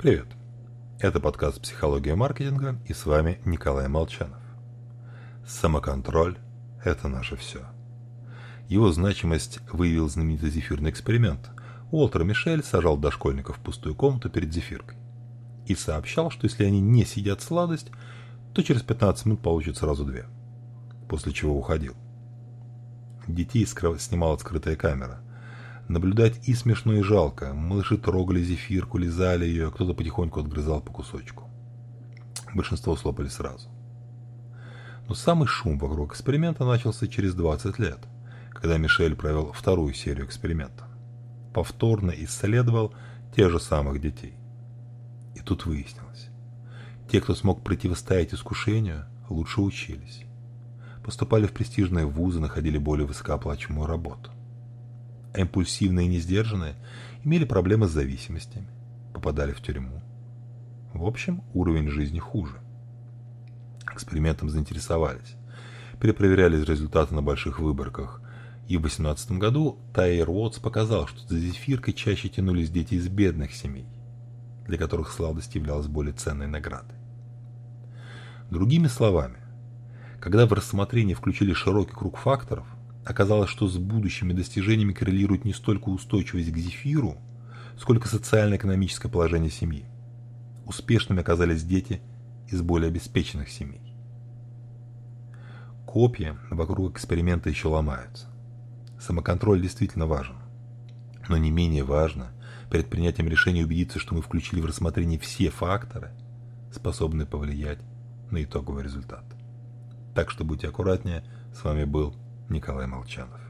Привет! Это подкаст «Психология маркетинга» и с вами Николай Молчанов. Самоконтроль – это наше все. Его значимость выявил знаменитый зефирный эксперимент. Уолтер Мишель сажал дошкольников в пустую комнату перед зефиркой и сообщал, что если они не съедят сладость, то через 15 минут получат сразу две. После чего уходил. Детей снимала скрытая камера – Наблюдать и смешно, и жалко. Малыши трогали зефирку, лизали ее, кто-то потихоньку отгрызал по кусочку. Большинство слопали сразу. Но самый шум вокруг эксперимента начался через 20 лет, когда Мишель провел вторую серию эксперимента. Повторно исследовал тех же самых детей. И тут выяснилось. Те, кто смог противостоять искушению, лучше учились. Поступали в престижные вузы, находили более высокооплачиваемую работу импульсивные и несдержанные, имели проблемы с зависимостями, попадали в тюрьму. В общем, уровень жизни хуже. Экспериментом заинтересовались. Перепроверяли результаты на больших выборках. И в 2018 году Тайер Уотс показал, что за зефиркой чаще тянулись дети из бедных семей, для которых сладость являлась более ценной наградой. Другими словами, когда в рассмотрение включили широкий круг факторов – Оказалось, что с будущими достижениями коррелирует не столько устойчивость к зефиру, сколько социально-экономическое положение семьи. Успешными оказались дети из более обеспеченных семей. Копья вокруг эксперимента еще ломаются. Самоконтроль действительно важен. Но не менее важно перед принятием решения убедиться, что мы включили в рассмотрение все факторы, способные повлиять на итоговый результат. Так что будьте аккуратнее. С вами был Николай Молчанов.